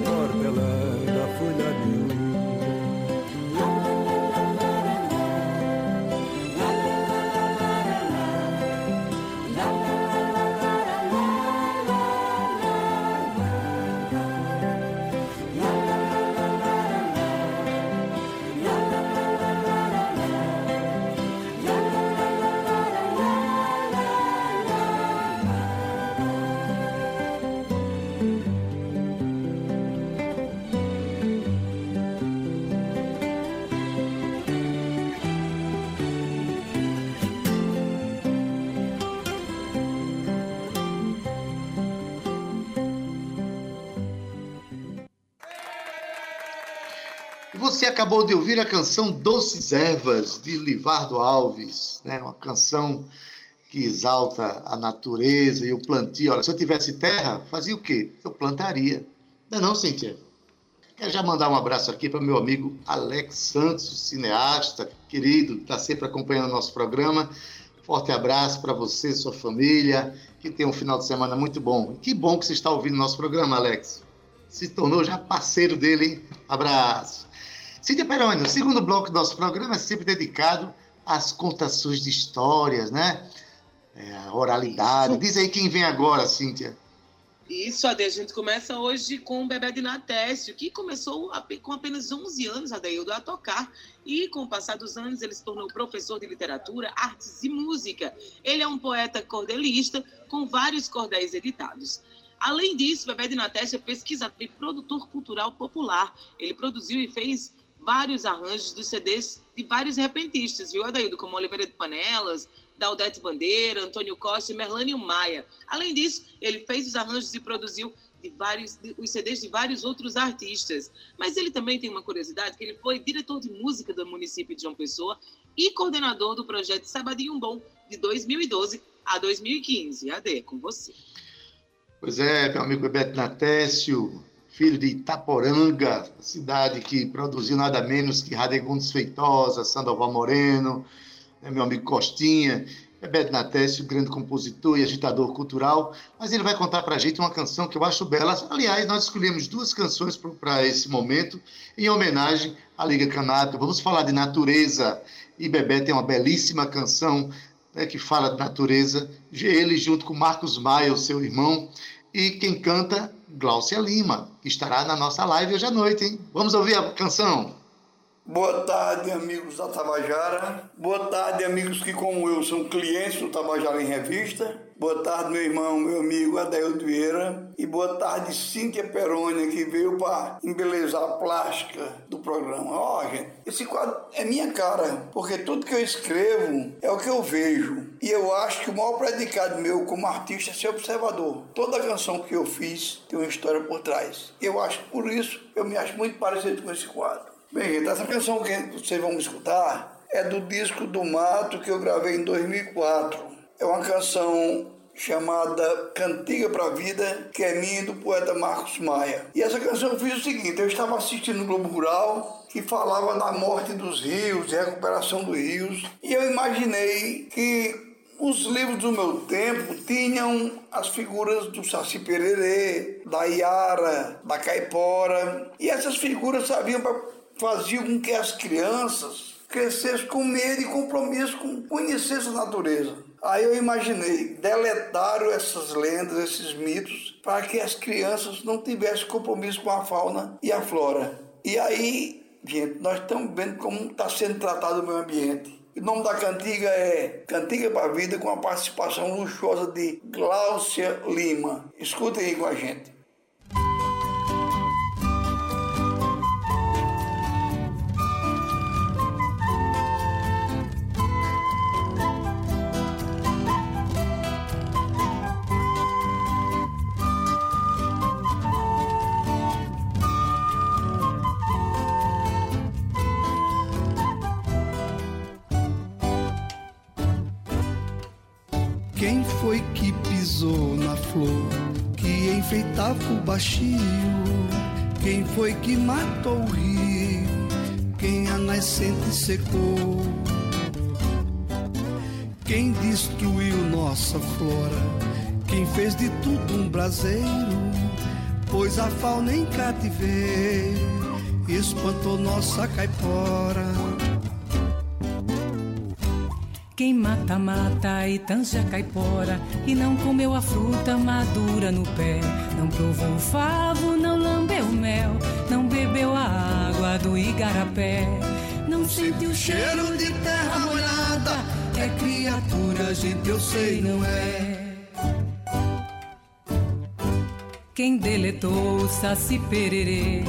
acabou de ouvir a canção Doces Ervas, de Livardo Alves, né? uma canção que exalta a natureza e o plantio. Olha, se eu tivesse terra, fazia o quê? Eu plantaria. Não é não, Cíntia? Quero já mandar um abraço aqui para meu amigo Alex Santos, cineasta, querido, está sempre acompanhando o nosso programa. Forte abraço para você, sua família, que tenha um final de semana muito bom. Que bom que você está ouvindo nosso programa, Alex. Se tornou já parceiro dele, hein? Abraço. Cíntia Peroni, o segundo bloco do nosso programa é sempre dedicado às contações de histórias, né? É, a oralidade. Diz aí quem vem agora, Cíntia. Isso, Ade, a gente começa hoje com o Bebé de Natécio, que começou com apenas 11 anos, Adeildo, a tocar. E com o passar dos anos, ele se tornou professor de literatura, artes e música. Ele é um poeta cordelista com vários cordéis editados. Além disso, Bebé de Natécio é pesquisador e produtor cultural popular. Ele produziu e fez vários arranjos dos CDs de vários repentistas, viu, Adaildo? Como Oliveira de Panelas, Daldete Bandeira, Antônio Costa e Merlânio Maia. Além disso, ele fez os arranjos e produziu de vários, de, os CDs de vários outros artistas. Mas ele também tem uma curiosidade, que ele foi diretor de música do município de João Pessoa e coordenador do projeto Sabadinho Bom, de 2012 a 2015. AD, com você. Pois é, meu amigo Bebeto Natécio, filho de Itaporanga, cidade que produziu nada menos que Radegundes Feitosa, Sandoval Moreno, né, meu amigo Costinha, Bebeto Natécio, grande compositor e agitador cultural, mas ele vai contar para a gente uma canção que eu acho bela. Aliás, nós escolhemos duas canções para esse momento, em homenagem à Liga Canábica. Vamos falar de natureza, e Bebeto tem uma belíssima canção né, que fala de natureza, ele junto com Marcos Maia, o seu irmão, e quem canta Gláucia Lima, que estará na nossa live hoje à noite, hein? Vamos ouvir a canção? Boa tarde, amigos da Tabajara. Boa tarde, amigos que, como eu, são clientes do Tabajara em Revista. Boa tarde, meu irmão, meu amigo Adelio Vieira. E boa tarde, Cíntia Perônia, que veio para embelezar a plástica do programa. Ó, oh, gente, esse quadro é minha cara, porque tudo que eu escrevo é o que eu vejo. E eu acho que o maior predicado meu como artista é ser observador. Toda canção que eu fiz tem uma história por trás. Eu acho, por isso, eu me acho muito parecido com esse quadro. Bem, essa canção que vocês vão escutar é do disco do Mato que eu gravei em 2004. É uma canção chamada Cantiga para a Vida, que é minha do poeta Marcos Maia. E essa canção eu fiz o seguinte: eu estava assistindo o Globo Rural que falava da morte dos rios, recuperação dos rios, e eu imaginei que os livros do meu tempo tinham as figuras do Saci Pererê, da Iara, da Caipora, e essas figuras sabiam faziam com que as crianças crescessem com medo e compromisso com conhecer essa natureza. Aí eu imaginei, deletaram essas lendas, esses mitos, para que as crianças não tivessem compromisso com a fauna e a flora. E aí, gente, nós estamos vendo como está sendo tratado o meio ambiente. O nome da cantiga é Cantiga para a Vida, com a participação luxuosa de Gláucia Lima. Escutem aí com a gente. Enfeitava o baixio. Quem foi que matou o rio? Quem a nascente secou? Quem destruiu nossa flora? Quem fez de tudo um braseiro? Pois a fauna em cativeiro espantou nossa caipora. Quem mata, mata e tanja caipora E não comeu a fruta madura no pé. Não provou o favo, não lambeu mel Não bebeu a água do igarapé. Não sentiu o cheiro de terra molhada É criatura, gente, eu sei, não é? Quem deletou o saci pererê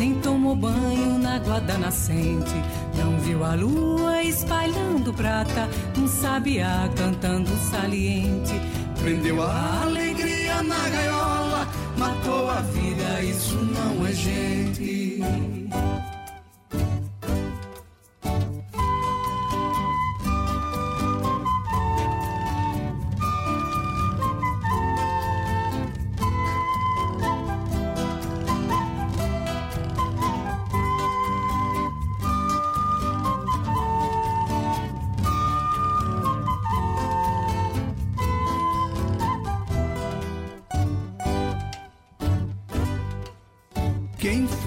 nem tomou banho na água da nascente, não viu a lua espalhando prata, sabiá cantando saliente, prendeu a alegria na gaiola, matou a vida, isso não é gente.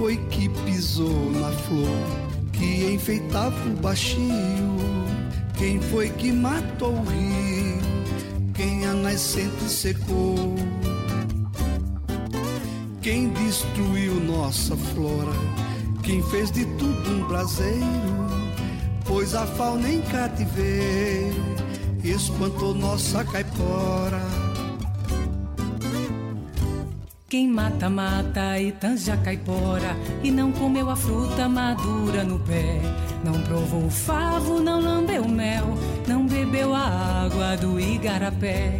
Foi que pisou na flor que enfeitava o baixio? Quem foi que matou o rio? Quem a nascente secou? Quem destruiu nossa flora? Quem fez de tudo um braseiro? Pois a fauna em cativeiro espantou nossa caipora. Quem mata, mata e tanja caipora E não comeu a fruta madura no pé. Não provou o favo, não lambeu mel Não bebeu a água do igarapé.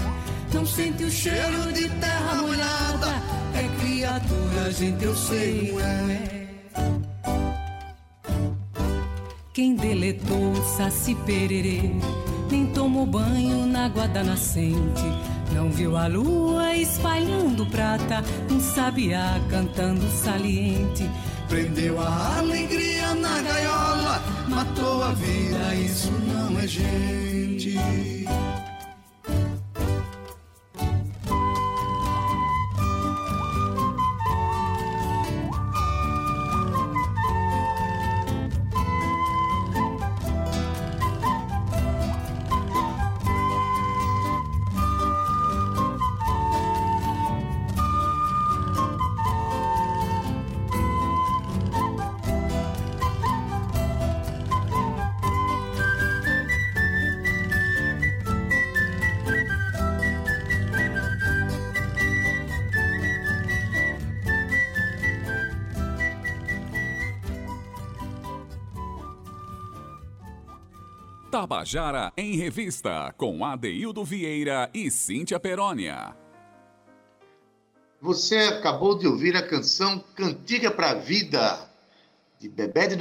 Não sente o cheiro de terra molhada É criatura, gente, eu sei é. Quem deletou o saci pererê Nem tomou banho na água da nascente não viu a lua espalhando prata, um sabiá cantando saliente. Prendeu a alegria na gaiola, matou a vida, isso não é gente. Tabajara em Revista, com Adeildo Vieira e Cíntia Perónia. Você acabou de ouvir a canção Cantiga para a Vida, de Bebé de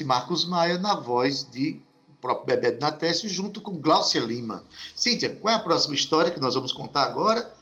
e Marcos Maia, na voz de próprio Bebé de junto com Glaucia Lima. Cíntia, qual é a próxima história que nós vamos contar agora?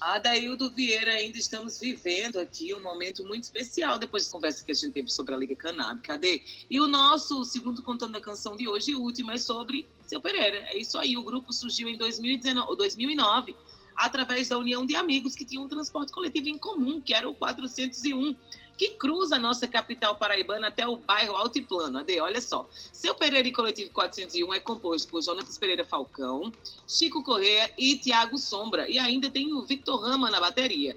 Adaildo Vieira, ainda estamos vivendo aqui um momento muito especial depois da conversa que a gente teve sobre a Liga Canábica. Cadê? E o nosso segundo contando a canção de hoje, o último, é sobre Seu Pereira. É isso aí, o grupo surgiu em 2019, 2009 através da união de amigos que tinham um transporte coletivo em comum, que era o 401 que cruza a nossa capital paraibana até o bairro Altiplano. Ade, olha só. Seu Pereira Coletivo 401 é composto por Jonatas Pereira Falcão, Chico Correa e Tiago Sombra. E ainda tem o Victor Rama na bateria.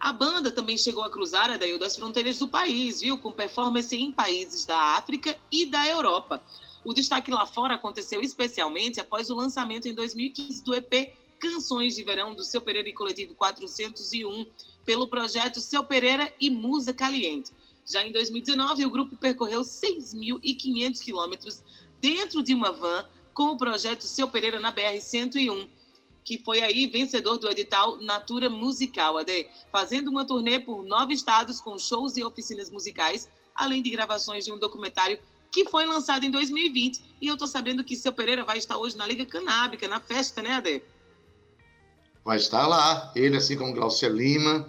A banda também chegou a cruzar a daí das fronteiras do país, viu? Com performance em países da África e da Europa. O destaque lá fora aconteceu especialmente após o lançamento em 2015 do EP Canções de Verão do Seu Pereira e Coletivo 401, pelo projeto Seu Pereira e Musa Caliente. Já em 2019, o grupo percorreu 6.500 quilômetros dentro de uma van com o projeto Seu Pereira na BR-101, que foi aí vencedor do edital Natura Musical, AD, fazendo uma turnê por nove estados com shows e oficinas musicais, além de gravações de um documentário que foi lançado em 2020. E eu estou sabendo que Seu Pereira vai estar hoje na Liga Canábica, na festa, né, Ade? Vai estar lá, ele assim como Glaucia Lima,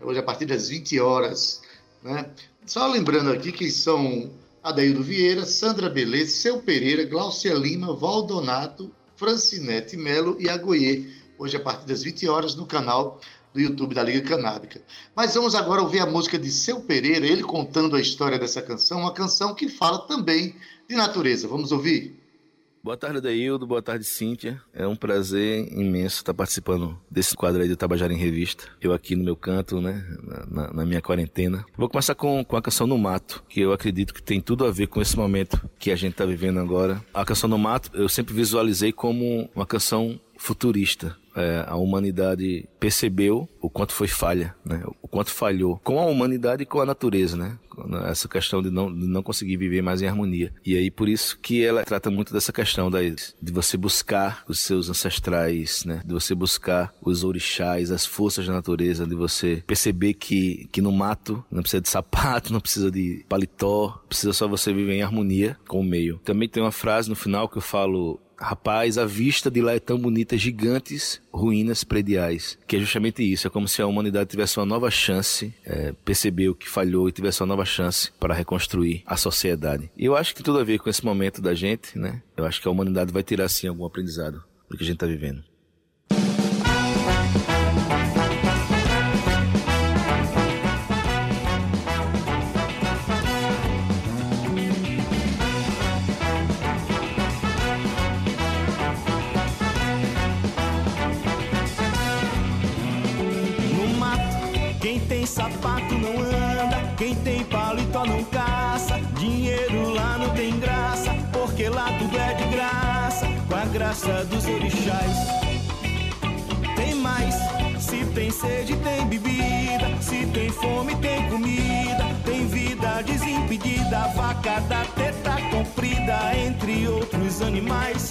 hoje a partir das 20 horas. Né? Só lembrando aqui que são Adaildo Vieira, Sandra Beleza, Seu Pereira, Glaucia Lima, Valdonato, Francinete Melo e Agoiê, hoje a partir das 20 horas no canal do YouTube da Liga Canábica. Mas vamos agora ouvir a música de Seu Pereira, ele contando a história dessa canção, uma canção que fala também de natureza. Vamos ouvir? Boa tarde, Daildo. Boa tarde, Cíntia. É um prazer imenso estar participando desse quadro aí do Tabajara em Revista. Eu aqui no meu canto, né, na, na, minha quarentena. Vou começar com, com a canção No Mato, que eu acredito que tem tudo a ver com esse momento que a gente está vivendo agora. A canção No Mato eu sempre visualizei como uma canção futurista. É, a humanidade percebeu o quanto foi falha, né? o quanto falhou com a humanidade e com a natureza, né? essa questão de não, de não conseguir viver mais em harmonia. E aí por isso que ela trata muito dessa questão da, de você buscar os seus ancestrais, né? de você buscar os orixás, as forças da natureza, de você perceber que, que no mato não precisa de sapato, não precisa de paletó, precisa só você viver em harmonia com o meio. Também tem uma frase no final que eu falo Rapaz, a vista de lá é tão bonita, gigantes ruínas prediais. Que é justamente isso, é como se a humanidade tivesse uma nova chance, é, percebeu que falhou e tivesse uma nova chance para reconstruir a sociedade. E eu acho que tudo a ver com esse momento da gente, né? Eu acho que a humanidade vai tirar, sim, algum aprendizado do que a gente está vivendo. Quem tem paletó não caça. Dinheiro lá não tem graça, porque lá tudo é de graça, com a graça dos orixás. Tem mais, se tem sede, tem bebida, se tem fome, tem comida, tem vida desimpedida, vaca da teta comprida, entre outros animais.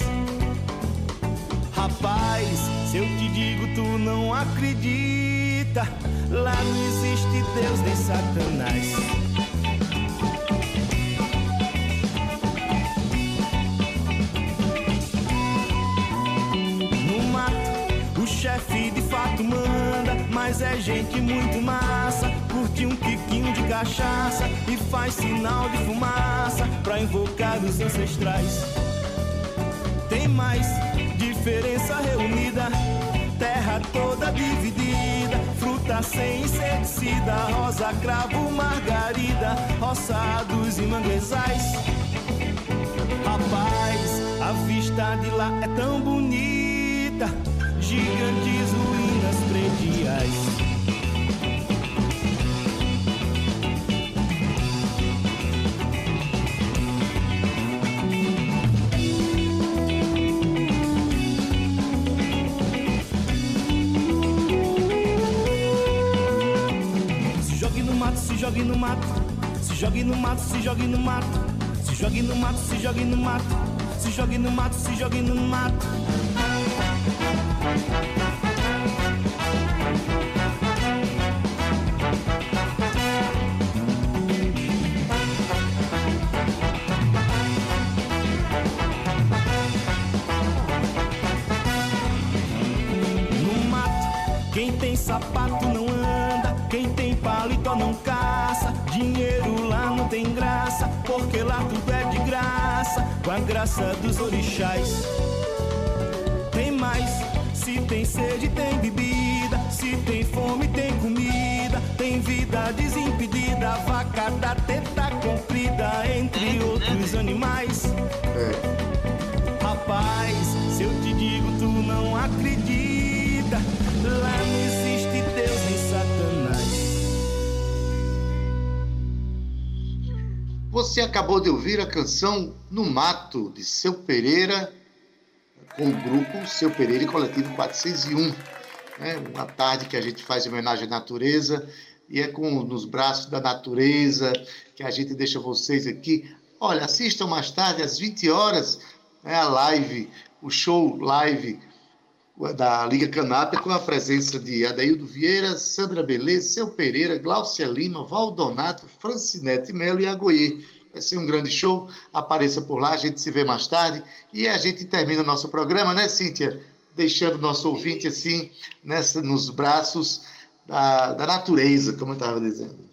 Rapaz, se eu te digo, tu não acredita. Lá não existe Deus nem Satanás. No mato, o chefe de fato manda, mas é gente muito massa. Curte um tiquinho de cachaça e faz sinal de fumaça pra invocar os ancestrais. Tem mais diferença reunida, terra toda dividida, sem inseticida, rosa, cravo, margarida, roçados e manguezais. Rapaz, a vista de lá é tão bonita, gigantes ruínas prediais. Jogue no mato, se jogue no mato, se jogue no mato, se jogue no mato, se jogue no mato, se jogue no mato, se jogue no mato. Porque lá tudo é de graça, com a graça dos orixás. Tem mais, se tem sede, tem bebida, se tem fome, tem comida, tem vida desimpedida, vaca da teta comprida, entre outros animais. Rapaz, se eu te digo, tu não acredita. Você acabou de ouvir a canção No Mato, de Seu Pereira, com o grupo Seu Pereira e Coletivo 401. É uma tarde que a gente faz em homenagem à natureza e é com nos braços da natureza que a gente deixa vocês aqui. Olha, assistam mais tarde, às 20 horas, né, a live, o show live da Liga Canap com a presença de Adaildo Vieira, Sandra Beleza, Seu Pereira, Glaucia Lima, Valdonato, Francinete Melo e Agoie. Vai ser um grande show. Apareça por lá, a gente se vê mais tarde. E a gente termina o nosso programa, né, Cíntia? Deixando nosso ouvinte assim, nessa, nos braços da, da natureza, como eu estava dizendo.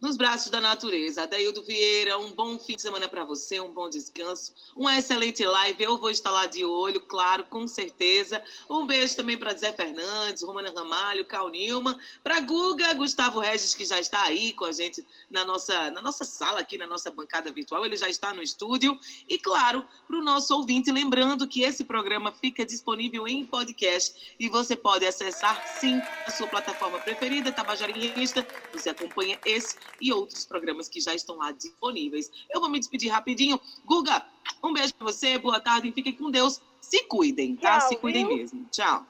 Nos braços da natureza. Adaildo Vieira, um bom fim de semana para você, um bom descanso, uma excelente live. Eu vou estar lá de olho, claro, com certeza. Um beijo também para Zé Fernandes, Romana Ramalho, Cal Nilman, para Guga, Gustavo Regis, que já está aí com a gente na nossa, na nossa sala, aqui na nossa bancada virtual. Ele já está no estúdio. E, claro, para o nosso ouvinte, lembrando que esse programa fica disponível em podcast e você pode acessar, sim, a sua plataforma preferida, Tabajara. Você acompanha esse e outros programas que já estão lá disponíveis. Eu vou me despedir rapidinho. Guga, um beijo para você, boa tarde e fiquem com Deus. Se cuidem, tá? Tchau, Se cuidem viu? mesmo. Tchau.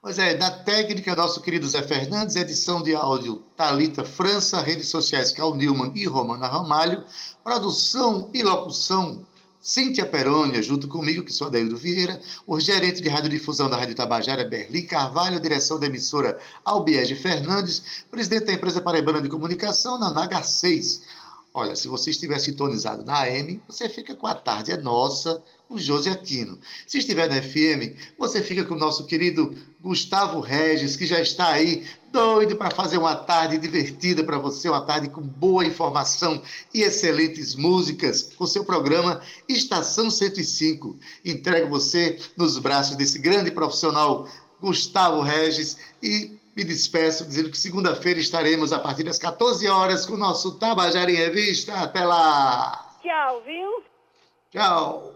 Pois é, na técnica, nosso querido Zé Fernandes, edição de áudio Talita França, redes sociais Cal Newman e Romana Ramalho, produção e locução Cíntia Perônia, junto comigo, que sou Adaildo Vieira, o gerente de radiodifusão da Rádio Tabajara, Berlim Carvalho, direção da emissora Albiege Fernandes, presidente da empresa Paraibana de Comunicação, na Naga 6. Olha, se você estiver sintonizado na AM, você fica com a tarde é nossa, o José Aquino. Se estiver na FM, você fica com o nosso querido Gustavo Regis, que já está aí, doido para fazer uma tarde divertida para você, uma tarde com boa informação e excelentes músicas, com seu programa Estação 105. Entrego você nos braços desse grande profissional, Gustavo Regis, e me despeço dizendo que segunda-feira estaremos a partir das 14 horas com o nosso Tabajara em Revista. Até lá! Tchau, viu? Tchau!